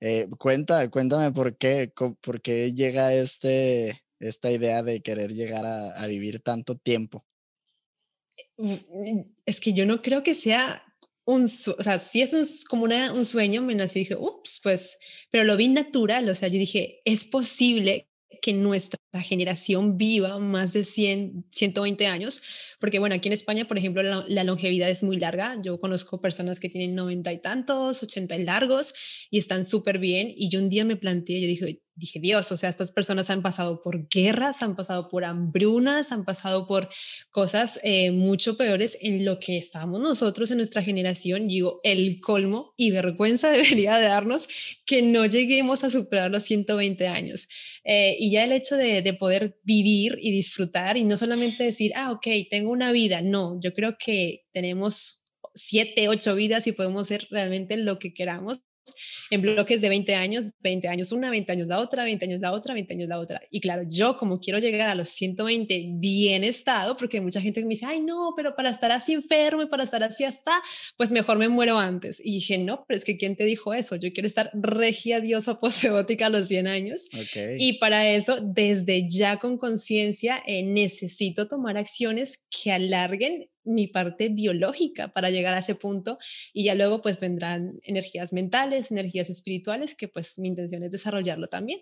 C: Eh, cuenta, cuéntame por qué, por qué llega este, esta idea de querer llegar a, a vivir tanto tiempo.
A: Mm, mm, es que yo no creo que sea un, o sea, si es un, como una, un sueño, me nació y dije, ups, pues, pero lo vi natural, o sea, yo dije, es posible que nuestra generación viva más de 100, 120 años, porque bueno, aquí en España, por ejemplo, la, longevidad es muy larga. Yo conozco personas que tienen 90 y tantos, 80 y largos y están súper bien. Y yo un día me planteé, yo dije, dije, Dios, o sea, estas personas han pasado por guerras, han pasado por hambrunas, han pasado por cosas eh, mucho peores en lo que estamos nosotros en nuestra generación. Digo, el colmo y vergüenza debería darnos que no lleguemos a superar los 120 años. Eh, y ya el hecho de, de poder vivir y disfrutar y no solamente decir, ah, ok, tengo una vida, no, yo creo que tenemos siete, ocho vidas y podemos ser realmente lo que queramos en bloques de 20 años, 20 años una, 20 años la otra, 20 años la otra, 20 años la otra. Y claro, yo como quiero llegar a los 120 bien estado, porque hay mucha gente que me dice, ay no, pero para estar así enfermo y para estar así hasta, pues mejor me muero antes. Y dije, no, pero es que ¿quién te dijo eso? Yo quiero estar regia diosa poseótica a los 100 años. Y para eso, desde ya con conciencia, eh, necesito tomar acciones que alarguen mi parte biológica para llegar a ese punto y ya luego pues vendrán energías mentales, energías espirituales que pues mi intención es desarrollarlo también.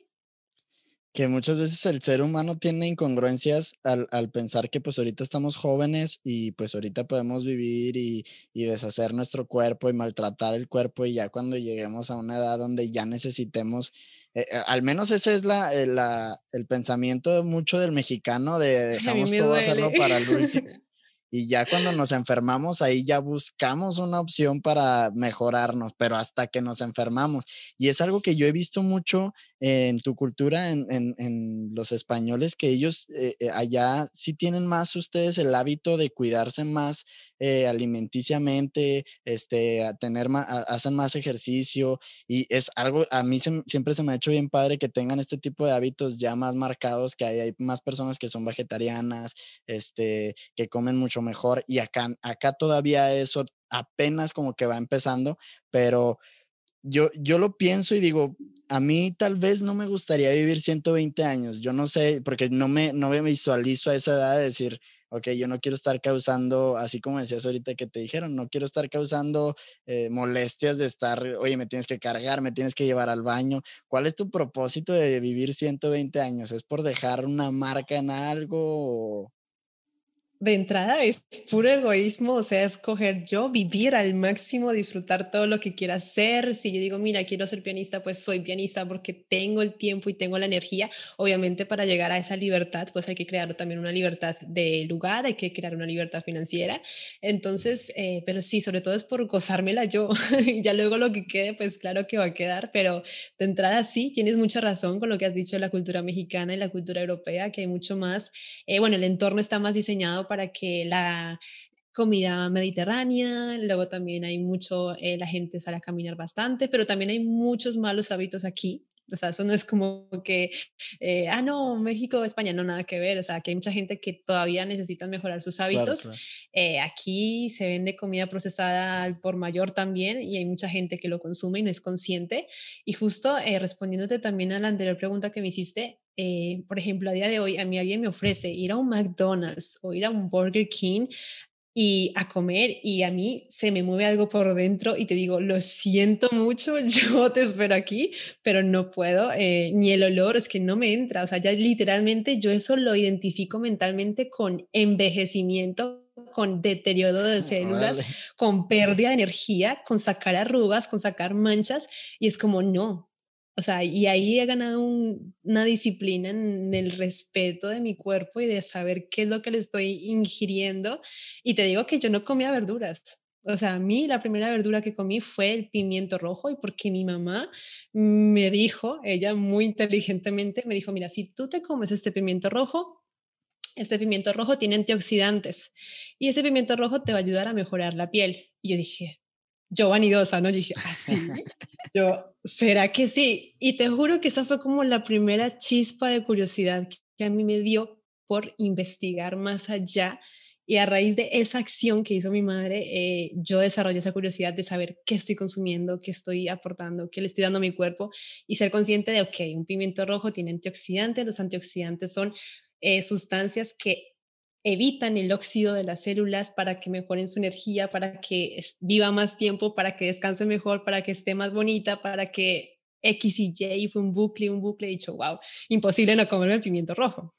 C: Que muchas veces el ser humano tiene incongruencias al, al pensar que pues ahorita estamos jóvenes y pues ahorita podemos vivir y, y, deshacer nuestro cuerpo y maltratar el cuerpo y ya cuando lleguemos a una edad donde ya necesitemos eh, eh, al menos ese es la, eh, la, el pensamiento mucho del mexicano de dejamos todo hacerlo para el último. Y ya cuando nos enfermamos, ahí ya buscamos una opción para mejorarnos, pero hasta que nos enfermamos. Y es algo que yo he visto mucho en tu cultura, en, en, los españoles, que ellos eh, eh, allá sí tienen más ustedes el hábito de cuidarse más eh, alimenticiamente, este, a tener más, hacen más ejercicio y es algo, a mí siempre se me ha hecho bien padre que tengan este tipo de hábitos ya más marcados, que hay, hay más personas que son vegetarianas, este, que comen mucho mejor y acá, acá todavía eso apenas como que va empezando, pero yo, yo lo pienso y digo, a mí tal vez no me gustaría vivir 120 años, yo no sé, porque no me, no me visualizo a esa edad de decir, ok, yo no quiero estar causando, así como decías ahorita que te dijeron, no quiero estar causando eh, molestias de estar, oye, me tienes que cargar, me tienes que llevar al baño. ¿Cuál es tu propósito de vivir 120 años? ¿Es por dejar una marca en algo?
A: De entrada es puro egoísmo, o sea, escoger yo, vivir al máximo, disfrutar todo lo que quiera hacer. Si yo digo, mira, quiero ser pianista, pues soy pianista porque tengo el tiempo y tengo la energía. Obviamente para llegar a esa libertad, pues hay que crear también una libertad de lugar, hay que crear una libertad financiera. Entonces, eh, pero sí, sobre todo es por gozármela yo. ya luego lo que quede, pues claro que va a quedar, pero de entrada sí, tienes mucha razón con lo que has dicho de la cultura mexicana y la cultura europea, que hay mucho más, eh, bueno, el entorno está más diseñado para que la comida mediterránea, luego también hay mucho, eh, la gente sale a caminar bastante, pero también hay muchos malos hábitos aquí. O sea, eso no es como que, eh, ah, no, México, España, no, nada que ver. O sea, que hay mucha gente que todavía necesita mejorar sus hábitos. Eh, aquí se vende comida procesada al por mayor también y hay mucha gente que lo consume y no es consciente. Y justo respondiéndote también a la anterior pregunta que me hiciste, eh, por ejemplo, a día de hoy a mí alguien me ofrece ir a un McDonald's o ir a un Burger King y a comer y a mí se me mueve algo por dentro y te digo, lo siento mucho, yo te espero aquí, pero no puedo, eh, ni el olor, es que no me entra, o sea, ya literalmente yo eso lo identifico mentalmente con envejecimiento con deterioro de células, con pérdida de energía, con sacar arrugas, con sacar manchas, y es como, no, o sea, y ahí he ganado una disciplina en el respeto de mi cuerpo y de saber qué es lo que le estoy ingiriendo. Y te digo que yo no comía verduras. O sea, a mí la primera verdura que comí fue el pimiento rojo y porque mi mamá me dijo, ella muy inteligentemente me dijo, mira, si tú te comes este pimiento rojo, este pimiento rojo tiene antioxidantes y ese pimiento rojo te va a ayudar a mejorar la piel. Y yo dije, yo vanidosa, ¿no? Yo dije, ¿así? ¿Ah, yo, ¿será que sí? Y te juro que esa fue como la primera chispa de curiosidad que a mí me dio por investigar más allá. Y a raíz de esa acción que hizo mi madre, eh, yo desarrollé esa curiosidad de saber qué estoy consumiendo, qué estoy aportando, qué le estoy dando a mi cuerpo y ser consciente de, ok, un pimiento rojo tiene antioxidantes, los antioxidantes son eh, sustancias que evitan el óxido de las células para que mejoren su energía, para que viva más tiempo, para que descanse mejor, para que esté más bonita, para que X y Y fue un bucle, un bucle, he dicho, wow, imposible no comerme el pimiento rojo.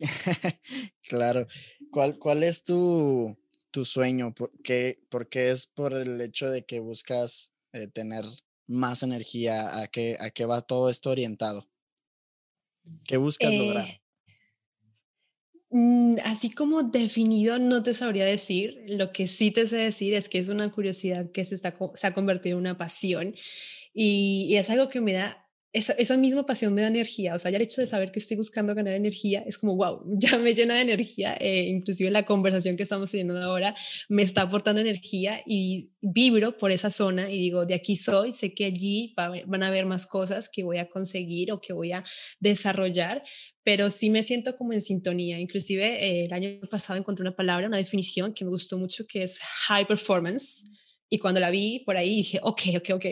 C: claro. ¿Cuál, cuál es tu, tu sueño? ¿Por qué, es por el hecho de que buscas eh, tener más energía? ¿A qué, a qué va todo esto orientado? ¿Qué buscas lograr? Eh,
A: mm, así como definido no te sabría decir, lo que sí te sé decir es que es una curiosidad que se, está, se ha convertido en una pasión y es algo que me da esa, esa, misma pasión me da energía, o sea, ya el hecho de saber que estoy buscando ganar energía es como, wow, ya me llena de energía, eh, inclusive la conversación que estamos teniendo ahora me está aportando energía y vibro por esa zona y digo, de aquí soy, sé que allí van a haber más cosas que voy a conseguir o que voy a desarrollar, pero sí me siento como en sintonía. Inclusive eh, el año pasado encontré una palabra, una definición que me gustó mucho, que es high performance. Y cuando la vi por ahí dije, ok, ok, ok,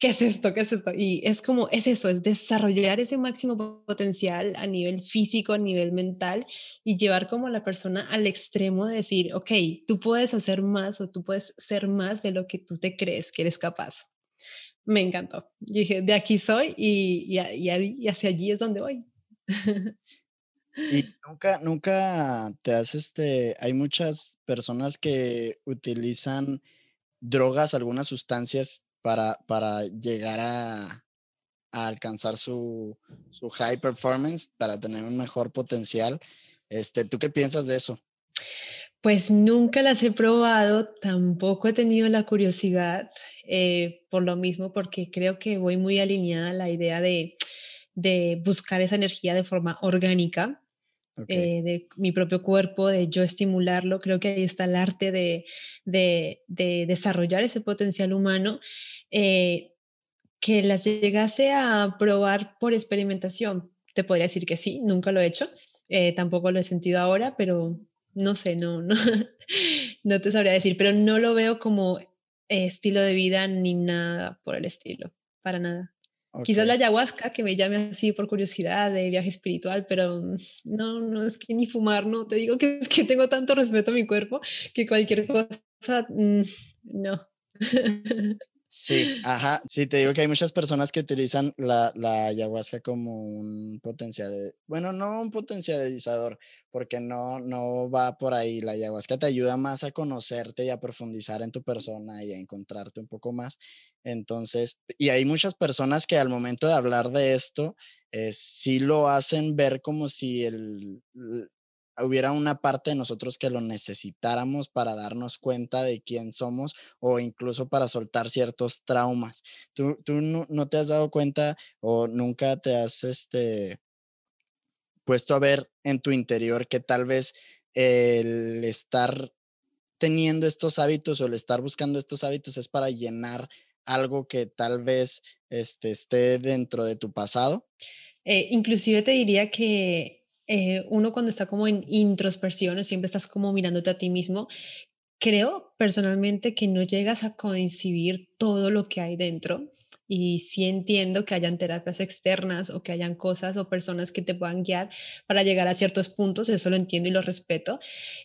A: ¿qué es esto? ¿Qué es esto? Y es como, es eso, es desarrollar ese máximo potencial a nivel físico, a nivel mental y llevar como a la persona al extremo de decir, ok, tú puedes hacer más o tú puedes ser más de lo que tú te crees que eres capaz. Me encantó. dije, de aquí soy y, y, y hacia allí es donde voy.
C: Y nunca, nunca te haces este, hay muchas personas que utilizan drogas, algunas sustancias para, para llegar a, alcanzar su, su, high performance, para tener un mejor potencial. Este, ¿Tú qué piensas de eso?
A: Pues nunca las he probado, tampoco he tenido la curiosidad eh, por lo mismo, porque creo que voy muy alineada a la idea de, de buscar esa energía de forma orgánica. Eh, de mi propio cuerpo, de yo estimularlo. Creo que ahí está el arte de, de, desarrollar ese potencial humano. Eh, que las llegase a probar por experimentación, te podría decir que sí, nunca lo he hecho, eh, tampoco lo he sentido ahora, pero no sé, no, no, no te sabría decir, pero no lo veo como estilo de vida ni nada por el estilo, para nada. Quizás la ayahuasca, que me llame así por curiosidad de viaje espiritual, pero mm, no, no es que ni fumar, no, te digo que es que tengo tanto respeto a mi cuerpo que cualquier cosa, mm, no.
C: Sí, ajá, sí, te digo que hay muchas personas que utilizan la, la ayahuasca como un potencial, bueno, no un potencializador, porque no, no va por ahí. La ayahuasca te ayuda más a conocerte y a profundizar en tu persona y a encontrarte un poco más. Entonces, y hay muchas personas que al momento de hablar de esto, eh, sí lo hacen ver como si el, hubiera una parte de nosotros que lo necesitáramos para darnos cuenta de quién somos o incluso para soltar ciertos traumas. ¿Tú, tú no, te has dado cuenta o nunca te has este, puesto a ver en tu interior que tal vez el estar teniendo estos hábitos o el estar buscando estos hábitos es para llenar algo que tal vez este, esté dentro de tu pasado?
A: Eh, inclusive te diría que eh, uno cuando está como en introspección siempre estás como mirándote a ti mismo, creo personalmente que no llegas a coincidir todo lo que hay dentro y sí entiendo que hayan terapias externas o que hayan cosas o personas que te puedan guiar para llegar a ciertos puntos, eso lo entiendo y lo respeto.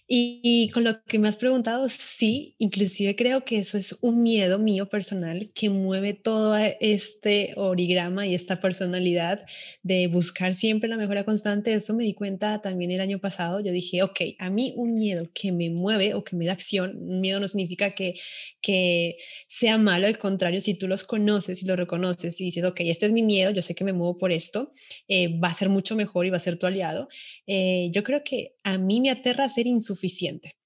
A: Y, con lo que me has preguntado, sí, inclusive creo que eso es un miedo mío personal que mueve todo este origrama y esta personalidad de buscar siempre la mejora constante. Eso me di cuenta también el año pasado. Yo dije, ok, a mí un miedo que me mueve o que me da acción, miedo no significa que, que sea malo, al contrario, si tú los conoces y los reconoces y dices, ok, este es mi miedo, yo sé que me muevo por esto, eh, va a ser mucho mejor y va a ser tu aliado, eh, yo creo que a mí me aterra ser insuficiente.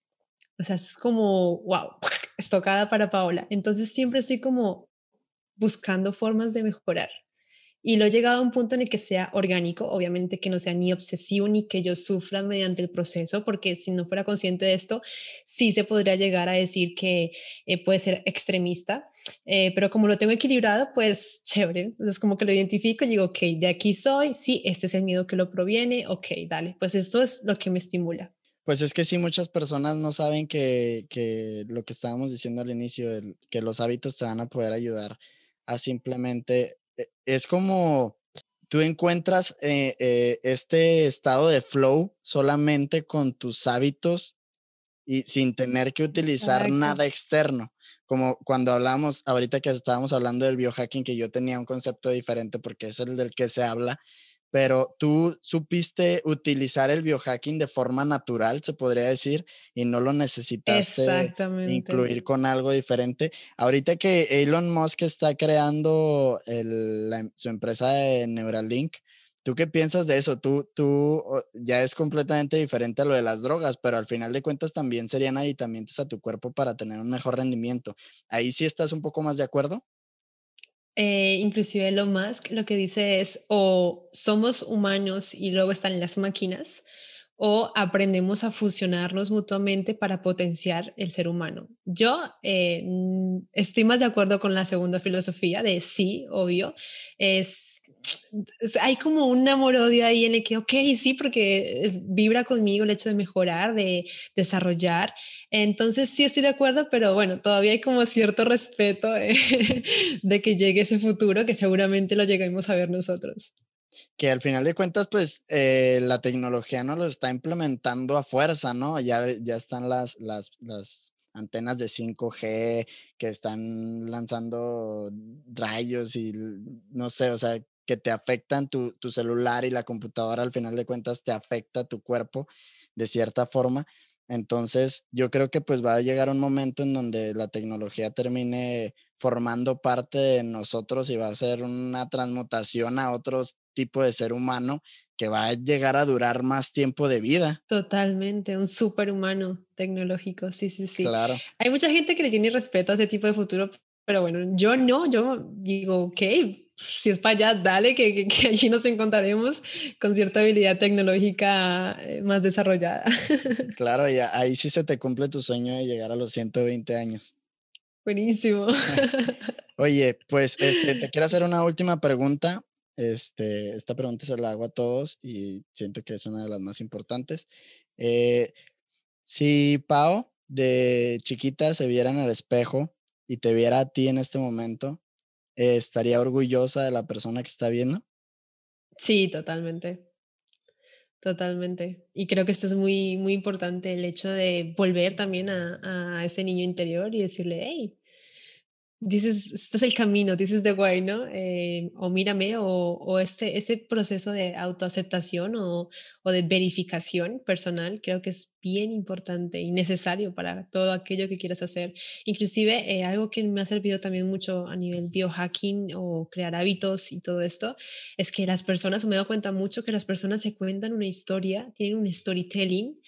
A: O sea, es como, wow, estocada para Paola. Entonces siempre estoy como buscando formas de mejorar. Y lo he llegado a un punto en el que sea orgánico, obviamente que no sea ni obsesivo ni que yo sufra mediante el proceso, porque si no fuera consciente de esto, sí se podría llegar a decir que eh, puede ser extremista, eh, pero como lo tengo equilibrado, pues chévere. Entonces como que lo identifico y digo, ok, de aquí soy, sí, este es el miedo que lo proviene, ok, dale, pues esto es lo que me estimula.
C: Pues es que sí, muchas personas no saben que, que lo que estábamos diciendo al inicio, que los hábitos te van a poder ayudar a simplemente es como tú encuentras eh, eh, este estado de flow solamente con tus hábitos y sin tener que utilizar nada externo. Como cuando hablamos, ahorita que estábamos hablando del biohacking, que yo tenía un concepto diferente porque es el del que se habla, pero tú supiste utilizar el biohacking de forma natural, se podría decir, y no lo necesitaste incluir con algo diferente. Ahorita que Elon Musk está creando su empresa de Neuralink, ¿Tú qué piensas de eso? Tú, tú ya es completamente diferente a lo de las drogas, pero al final de cuentas también serían aditamientos a tu cuerpo para tener un mejor rendimiento. Ahí sí estás un poco más de acuerdo.
A: Eh, inclusive Elon Musk lo que dice es o somos humanos y luego están las máquinas o aprendemos a fusionarnos mutuamente para potenciar el ser humano. Yo eh, estoy más de acuerdo con la segunda filosofía de sí, obvio, es hay como un amor-odio ahí en el que, ok, sí, porque vibra conmigo el hecho de mejorar, de desarrollar. Entonces sí estoy de acuerdo, pero bueno, todavía hay como cierto respeto de que llegue ese futuro que seguramente lo lleguemos a ver nosotros.
C: Que al final de cuentas, pues eh, la tecnología no lo está implementando a fuerza, ¿no? Ya, ya están las, las, las antenas de 5G que están lanzando rayos y no sé, o sea, que te afectan tu, tu celular y la computadora, al final de cuentas te afecta tu cuerpo de cierta forma. Entonces, yo creo que pues va a llegar un momento en donde la tecnología termine formando parte de nosotros y va a ser una transmutación a otro tipo de ser humano que va a llegar a durar más tiempo de vida.
A: Totalmente, un superhumano tecnológico, sí, sí, sí.
C: Claro.
A: Hay mucha gente que le tiene respeto a ese tipo de futuro, pero bueno, yo no, yo digo, ok, si es para allá, dale, que, que, allí nos encontraremos con cierta habilidad tecnológica eh, más desarrollada.
C: Claro, y ahí sí se te cumple tu sueño de llegar a los 120 años.
A: Buenísimo.
C: Oye, pues este, te quiero hacer una última pregunta. Este, esta pregunta se la hago a todos y siento que es una de las más importantes. Eh, si Pau de chiquita se viera en el espejo y te viera a ti en este momento, estaría orgullosa de la persona que está viendo.
A: Sí, totalmente. Totalmente. Y creo que esto es muy, muy importante, el hecho de volver también a, a ese niño interior y decirle, hey, dices, este es el camino, dices the way, ¿no? Eh, o mírame, o, o, este, ese proceso de autoaceptación o, o, de verificación personal, creo que es bien importante y necesario para todo aquello que quieras hacer. Inclusive, eh, algo que me ha servido también mucho a nivel biohacking o crear hábitos y todo esto, es que las personas, me dado cuenta mucho que las personas se cuentan una historia, tienen un storytelling,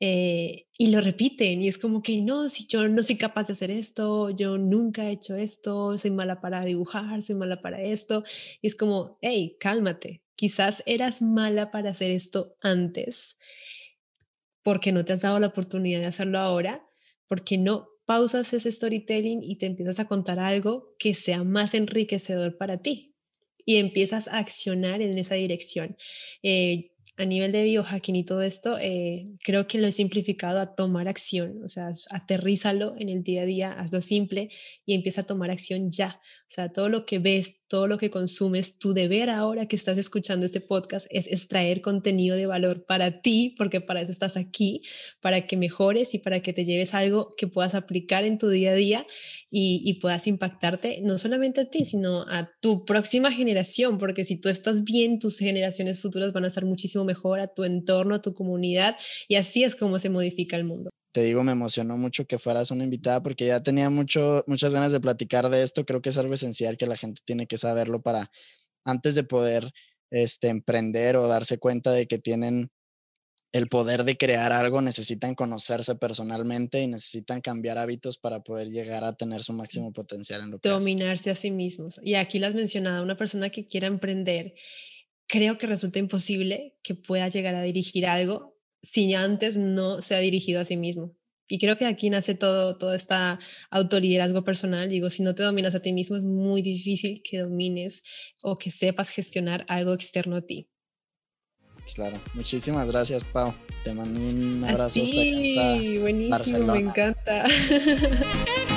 A: eh, y lo repiten y es como que no, si yo no soy capaz de hacer esto, yo nunca he hecho esto, soy mala para dibujar, soy mala para esto. Y es como, hey, cálmate, quizás eras mala para hacer esto antes porque no te has dado la oportunidad de hacerlo ahora, porque no pausas ese storytelling y te empiezas a contar algo que sea más enriquecedor para ti y empiezas a accionar en esa dirección. Eh, a nivel de biohacking y todo esto, eh, creo que lo he simplificado a tomar acción, o sea, aterrízalo en el día a día, hazlo simple y empieza a tomar acción ya. O sea, todo lo que ves, todo lo que consumes, tu deber ahora que estás escuchando este podcast es extraer contenido de valor para ti, porque para eso estás aquí, para que mejores y para que te lleves algo que puedas aplicar en tu día a día y, puedas impactarte no solamente a ti, sino a tu próxima generación, porque si tú estás bien, tus generaciones futuras van a estar muchísimo mejor a tu entorno, a tu comunidad y así es como se modifica el mundo.
C: Te digo, me emocionó mucho que fueras una invitada porque ya tenía mucho, muchas ganas de platicar de esto. Creo que es algo esencial que la gente tiene que saberlo para antes de poder este, emprender o darse cuenta de que tienen el poder de crear algo, necesitan conocerse personalmente y necesitan cambiar hábitos para poder llegar a tener su máximo potencial en lo que
A: Dominarse a sí mismos. Y aquí lo has mencionado, una persona que quiera emprender creo que resulta imposible que pueda llegar a dirigir algo si antes no se ha dirigido a sí mismo. Y creo que aquí nace todo, todo esta autoliderazgo personal. Digo, si no te dominas a ti mismo, es muy difícil que domines o que sepas gestionar algo externo a ti.
C: Claro, muchísimas gracias, Pau. Te mando un abrazo.
A: Ti, buenísimo, me encanta.